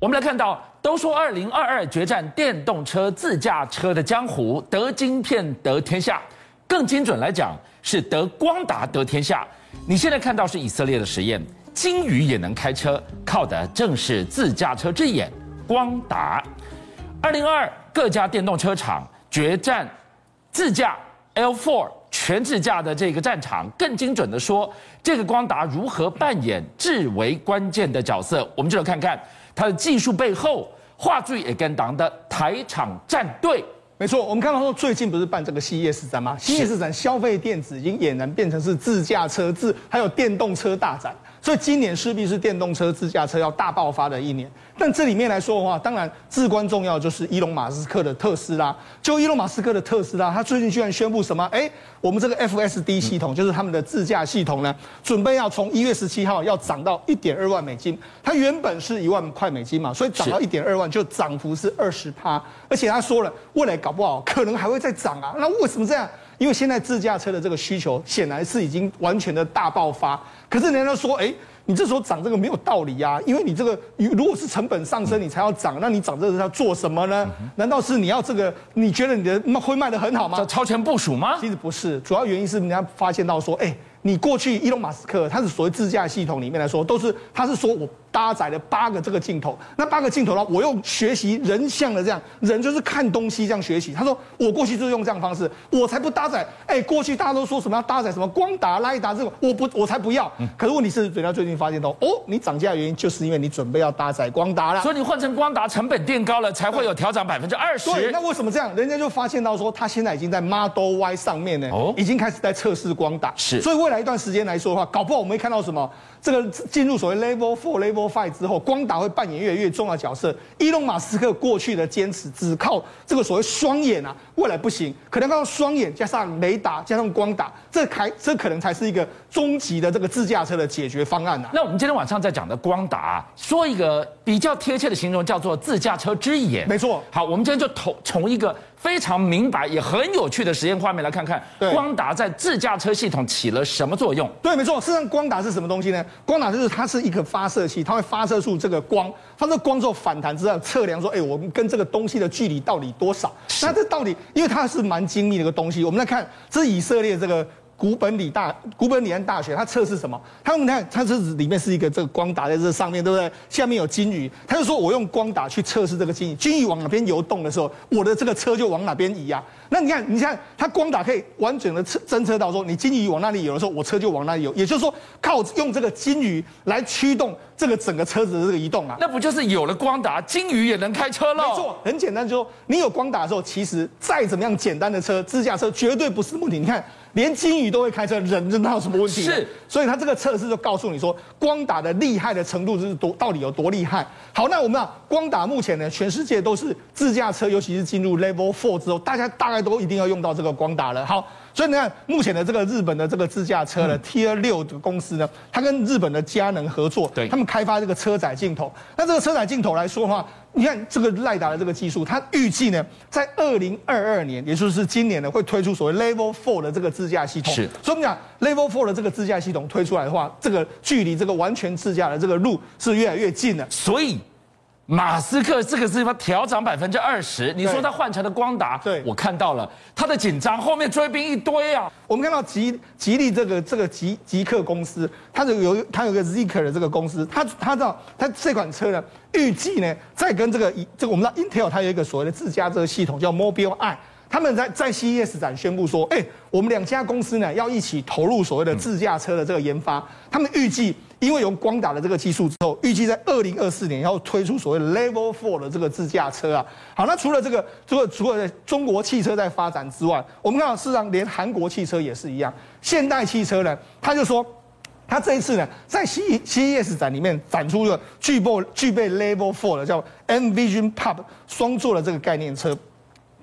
我们来看到，都说二零二二决战电动车、自驾车的江湖，得晶片得天下，更精准来讲是得光达得天下。你现在看到是以色列的实验，鲸鱼也能开车，靠的正是自驾车之眼光达。二零二二各家电动车厂决战自驾 L4 全自驾的这个战场，更精准的说，这个光达如何扮演至为关键的角色？我们就来看看。它的技术背后，话剧也跟党的台场战队，没错。我们看到说，最近不是办这个 CES 展吗？CES 展消费电子已经俨然变成是自驾车、自还有电动车大展。所以今年势必是电动车、自驾车要大爆发的一年。但这里面来说的话，当然至关重要就是伊隆马斯克的特斯拉。就伊隆马斯克的特斯拉，他最近居然宣布什么？哎，我们这个 FSD 系统，就是他们的自驾系统呢，准备要从一月十七号要涨到一点二万美金。它原本是一万块美金嘛，所以涨到一点二万，就涨幅是二十趴。而且他说了，未来搞不好可能还会再涨啊。那为什么这样？因为现在自驾车的这个需求显然是已经完全的大爆发。可是人家说，哎，你这时候涨这个没有道理呀，因为你这个如果是成本上升，你才要涨，那你涨这个是要做什么呢？难道是你要这个？你觉得你的会卖得很好吗？超前部署吗？其实不是，主要原因是人家发现到说，哎，你过去伊隆马斯克他是所谓自驾系统里面来说，都是他是说我。搭载了八个这个镜头，那八个镜头呢？我用学习人像的这样，人就是看东西这样学习。他说我过去就是用这样的方式，我才不搭载。哎，过去大家都说什么要搭载什么光达、雷达这种，我不，我才不要。可是问题是，人家最近发现到，哦，你涨价的原因就是因为你准备要搭载光达了，所以你换成光达成本垫高了，才会有调涨百分之二十。对，那为什么这样？人家就发现到说，他现在已经在 Model Y 上面呢，已经开始在测试光达。是，所以未来一段时间来说的话，搞不好我们会看到什么？这个进入所谓 Level Four、Level Five 之后，光达会扮演越来越重要的角色。伊隆马斯克过去的坚持只靠这个所谓双眼啊，未来不行，可能靠双眼加上雷达加上光达，这开这可能才是一个终极的这个自驾车的解决方案啊。那我们今天晚上在讲的光达，说一个比较贴切的形容，叫做自驾车之眼。没错。好，我们今天就从从一个。非常明白也很有趣的实验画面来看看，光达在自驾车系统起了什么作用？对，没错。事实上，光达是什么东西呢？光达就是它是一个发射器，它会发射出这个光，发射光之后反弹之后测量说，哎，我们跟这个东西的距离到底多少？那这到底，因为它是蛮精密的一个东西，我们来看，这是以色列这个。古本里大古本里安大学，他测试什么？他们看，它这里面是一个这个光打在这上面，对不对？下面有金鱼，他就说我用光打去测试这个金鱼，金鱼往哪边游动的时候，我的这个车就往哪边移啊。那你看，你看，它光打可以完整的测侦测到说，你金鱼往那里游的时候，我车就往那里游。也就是说，靠用这个金鱼来驱动这个整个车子的这个移动啊。那不就是有了光打，金鱼也能开车了？没错，很简单，就是说你有光打的时候，其实再怎么样简单的车，自驾车绝对不是目的。你看。连金鱼都会开车，人知道有什么问题？是，所以他这个测试就告诉你说，光打的厉害的程度是多，到底有多厉害？好，那我们啊，光打目前呢，全世界都是自驾车，尤其是进入 Level Four 之后，大家大概都一定要用到这个光达了。好。所以你看，目前的这个日本的这个自驾车的 Tier 六的公司呢，它跟日本的佳能合作，对，他们开发这个车载镜头。那这个车载镜头来说的话，你看这个赖达的这个技术，它预计呢，在二零二二年，也就是今年呢，会推出所谓 Level Four 的这个自驾系统。是，所以我们讲 Level Four 的这个自驾系统推出来的话，这个距离这个完全自驾的这个路是越来越近了。所以。马斯克这个是他调涨百分之二十，你说他换成了光达，对，我看到了他的紧张，后面追兵一堆啊。我们看到吉吉利这个这个吉吉克公司，它有有它有个 Zeekr 的这个公司，它它知道它这款车呢，预计呢在跟这个这个我们知道 Intel 它有一个所谓的自驾车系统叫 Mobileye，他们在在 CES 展宣布说，哎，我们两家公司呢要一起投入所谓的自驾车的这个研发，他们预计。因为用光达的这个技术之后，预计在二零二四年要推出所谓 Level Four 的这个自驾车啊。好，那除了这个，除了除了中国汽车在发展之外，我们看到事实上连韩国汽车也是一样。现代汽车呢，他就说，他这一次呢，在 CES 展里面展出了具备具备 Level Four 的叫 Envision Pub 双座的这个概念车。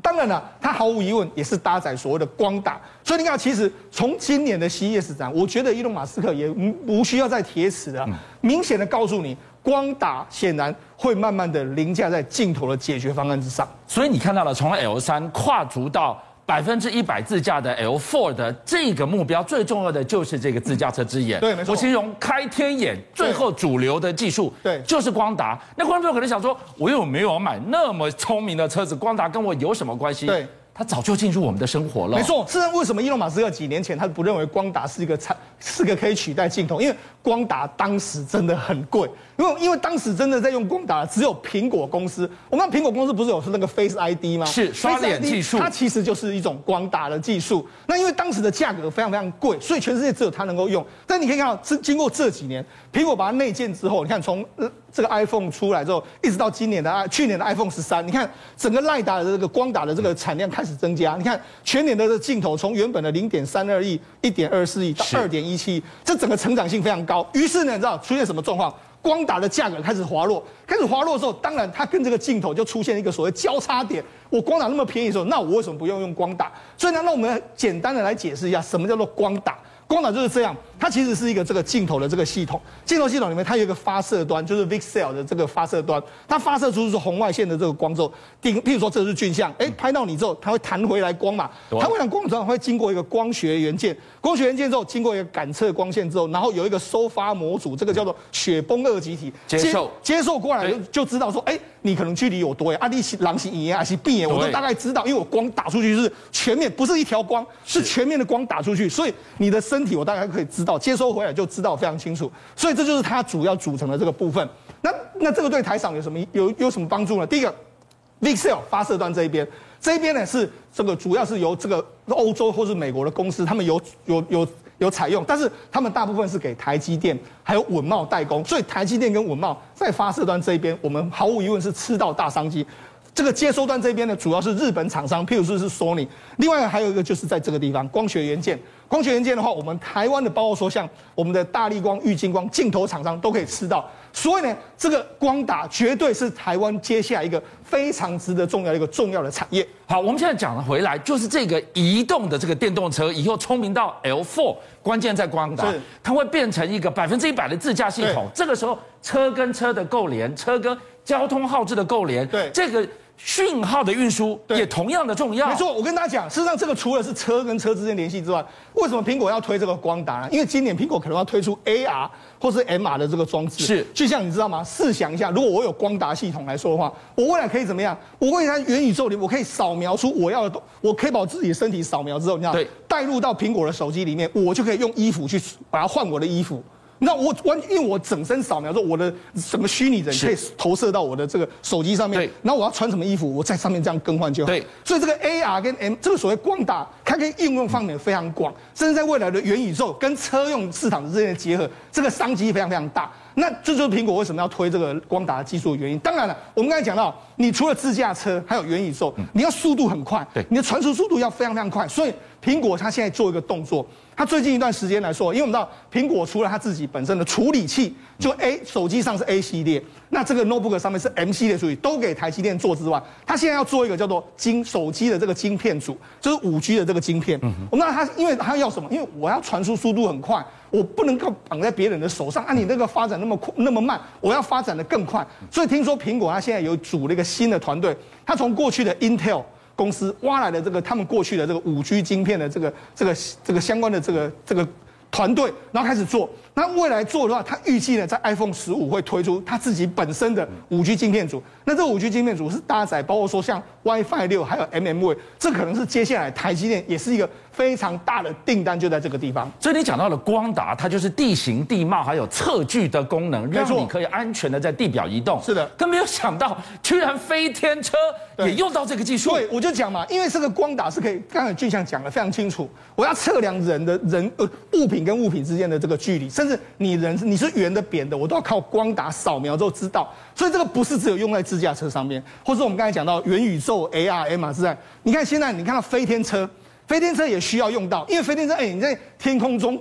当然了，它毫无疑问也是搭载所谓的光打，所以你看，其实从今年的 CES 展，我觉得伊隆马斯克也无需要再铁齿了，明显的告诉你，光打显然会慢慢的凌驾在镜头的解决方案之上。所以你看到了，从 L 三跨足到百分之一百自驾的 L4 的这个目标，最重要的就是这个自驾车之眼。对，没错。我形容开天眼，最后主流的技术，对，就是光达。那观众朋友可能想说，我又没有买那么聪明的车子，光达跟我有什么关系？对。它早就进入我们的生活了。没错，是为什么伊隆马斯克几年前他不认为光达是一个产是个可以取代镜头？因为光达当时真的很贵，因为因为当时真的在用光达只有苹果公司。我们苹果公司不是有是那个 Face ID 吗？是刷脸技术，它其实就是一种光达的技术。那因为当时的价格非常非常贵，所以全世界只有它能够用。但你可以看到，这经过这几年，苹果把它内建之后，你看从这个 iPhone 出来之后，一直到今年的啊，去年的 iPhone 十三，你看整个赖达的这个光达的这个产量开始增加。你看全年的这个镜头从原本的零点三二亿、一点二四亿到二点一七亿，这整个成长性非常高。于是呢，你知道出现什么状况？光打的价格开始滑落，开始滑落的时候，当然它跟这个镜头就出现一个所谓交叉点。我光打那么便宜的时候，那我为什么不用用光打？所以呢，那我们简单的来解释一下，什么叫做光打？光打就是这样，它其实是一个这个镜头的这个系统。镜头系统里面它有一个发射端，就是 VCSEL 的这个发射端，它发射出是红外线的这个光之后，顶，譬如说这是俊相，哎，拍到你之后，它会弹回来光嘛，它会让光之后会经过一个光学元件，光学元件之后经过一个感测光线之后，然后有一个收发模组，这个叫做雪崩二极体接受接受过来就就知道说，哎，你可能距离有多远，啊，你是狼是眼还是闭眼，我都大概知道，因为我光打出去是全面，不是一条光，是全面的光打出去，所以你的身。体我大概可以知道，接收回来就知道非常清楚，所以这就是它主要组成的这个部分。那那这个对台厂有什么有有什么帮助呢？第一个，VCSEL 发射端这一边，这一边呢是这个主要是由这个欧洲或是美国的公司，他们有有有有采用，但是他们大部分是给台积电还有稳懋代工，所以台积电跟稳懋在发射端这一边，我们毫无疑问是吃到大商机。这个接收端这边呢，主要是日本厂商，譬如说是 Sony，另外还有一个就是在这个地方光学元件。光学元件的话，我们台湾的包括说像我们的大力光、玉金光镜头厂商都可以吃到，所以呢，这个光达绝对是台湾接下来一个非常值得重要的一个重要的产业。好，我们现在讲了回来，就是这个移动的这个电动车以后聪明到 L4，关键在光达，它会变成一个百分之一百的自驾系统。这个时候，车跟车的构联，车跟交通号志的构联，对这个。讯号的运输也同样的重要。没错，我跟大家讲，事实上这个除了是车跟车之间联系之外，为什么苹果要推这个光达呢？因为今年苹果可能要推出 AR 或是 MR 的这个装置。是，就像你知道吗？试想一下，如果我有光达系统来说的话，我未来可以怎么样？我未来元宇宙里，我可以扫描出我要的，我可以把我自己的身体扫描之后，你知道，对，带入到苹果的手机里面，我就可以用衣服去把它换我的衣服。那我完，因为我整身扫描之后，我的什么虚拟人可以投射到我的这个手机上面。对。然后我要穿什么衣服，我在上面这样更换就好。对。所以这个 AR 跟 M 这个所谓光打，它可以应用方面非常广，甚至在未来的元宇宙跟车用市场之间的结合，这个商机非常非常大。那这就是苹果为什么要推这个光达技术的原因。当然了，我们刚才讲到，你除了自驾车，还有元宇宙，你要速度很快，对，你的传输速度要非常非常快。所以苹果它现在做一个动作。它最近一段时间来说，因为我们知道苹果除了它自己本身的处理器，就 A 手机上是 A 系列，那这个 notebook 上面是 M 系列处理，都给台积电做之外，它现在要做一个叫做晶手机的这个晶片组，就是五 G 的这个晶片。我们知道它，因为它要什么？因为我要传输速度很快，我不能够绑在别人的手上啊！你那个发展那么快那么慢，我要发展的更快。所以听说苹果它现在有组了一个新的团队，它从过去的 Intel。公司挖来的这个，他们过去的这个五 G 晶片的这个这个这个相关的这个这个团队，然后开始做。那未来做的话，他预计呢，在 iPhone 十五会推出他自己本身的五 G 晶片组。那这五 G 晶片组是搭载，包括说像 WiFi 六，还有 mmWave，这可能是接下来台积电也是一个非常大的订单，就在这个地方。所以你讲到了光达，它就是地形地貌还有测距的功能，让你可以安全的在地表移动。是的，更没有想到，居然飞天车也用到这个技术。对，我就讲嘛，因为这个光打是可以，刚才俊相讲的非常清楚，我要测量人的人呃物品跟物品之间的这个距离。甚至你人你是圆的扁的，我都要靠光打扫描之后知道，所以这个不是只有用在自驾车上面，或者我们刚才讲到元宇宙 AR MR 是在，你看现在你看到飞天车，飞天车也需要用到，因为飞天车哎你在天空中。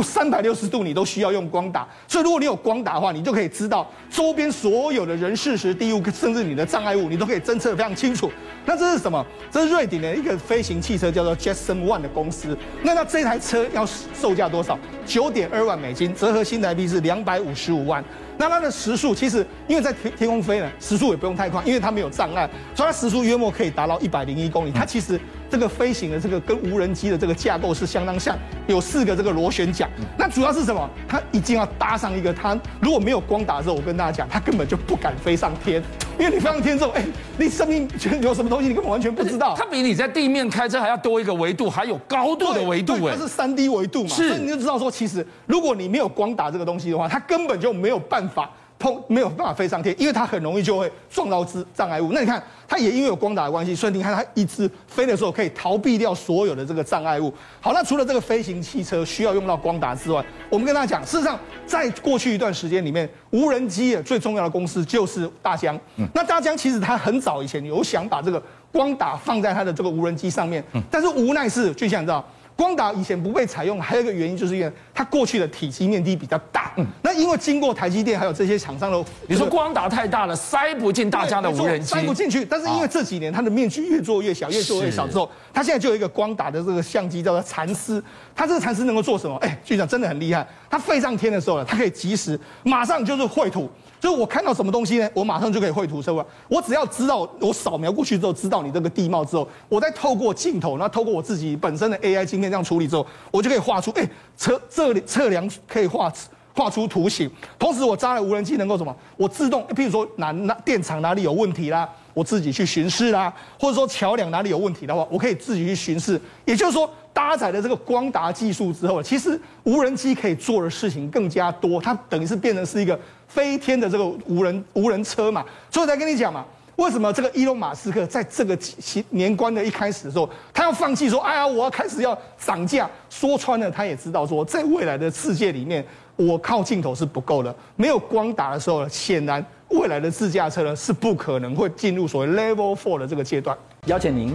三百六十度你都需要用光打，所以如果你有光打的话，你就可以知道周边所有的人事时地物，甚至你的障碍物，你都可以侦测得非常清楚。那这是什么？这是瑞典的一个飞行汽车，叫做 Jetson One 的公司。那那这台车要售价多少？九点二万美金，折合新台币是两百五十五万。那它的时速其实因为在天天空飞呢，时速也不用太快，因为它没有障碍，所以它时速约莫可以达到一百零一公里。它其实。这个飞行的这个跟无人机的这个架构是相当像，有四个这个螺旋桨。那主要是什么？它一定要搭上一个，它如果没有光达的时候，我跟大家讲，它根本就不敢飞上天，因为你飞上天之后，哎，你生命有什么东西，你根本完全不知道。它比你在地面开车还要多一个维度，还有高度的维度，哎，它是三 D 维度嘛，所以你就知道说，其实如果你没有光打这个东西的话，它根本就没有办法。碰没有办法飞上天，因为它很容易就会撞到障障碍物。那你看，它也因为有光达的关系，所以你看它一直飞的时候可以逃避掉所有的这个障碍物。好，那除了这个飞行汽车需要用到光达之外，我们跟大家讲，事实上在过去一段时间里面，无人机的最重要的公司就是大疆。嗯，那大疆其实它很早以前有想把这个光达放在它的这个无人机上面，嗯，但是无奈是，就像你知道。光达以前不被采用，还有一个原因，就是因为它过去的体积面积比较大。嗯，那因为经过台积电还有这些厂商的，你说光达太大了，塞不进大家的无人机，塞不进去。但是因为这几年它的面积越做越小，越做越小之后，它现在就有一个光达的这个相机叫做蚕丝。它这个蚕丝能够做什么？哎，局长真的很厉害。它飞上天的时候呢，它可以及时马上就是绘图。就是我看到什么东西呢，我马上就可以绘图出来。我只要知道，我扫描过去之后，知道你这个地貌之后，我再透过镜头，然后透过我自己本身的 AI 晶片这样处理之后，我就可以画出，哎，测这里测量可以画画出图形。同时，我扎了无人机能够什么？我自动，譬如说哪哪电厂哪里有问题啦，我自己去巡视啦，或者说桥梁哪里有问题的话，我可以自己去巡视。也就是说。搭载了这个光达技术之后，其实无人机可以做的事情更加多，它等于是变成是一个飞天的这个无人无人车嘛。所以才跟你讲嘛，为什么这个伊隆马斯克在这个年关的一开始的时候，他要放弃说，哎呀，我要开始要涨价。说穿了，他也知道说，在未来的世界里面，我靠镜头是不够的，没有光达的时候，显然未来的自驾车呢是不可能会进入所谓 Level Four 的这个阶段。邀请您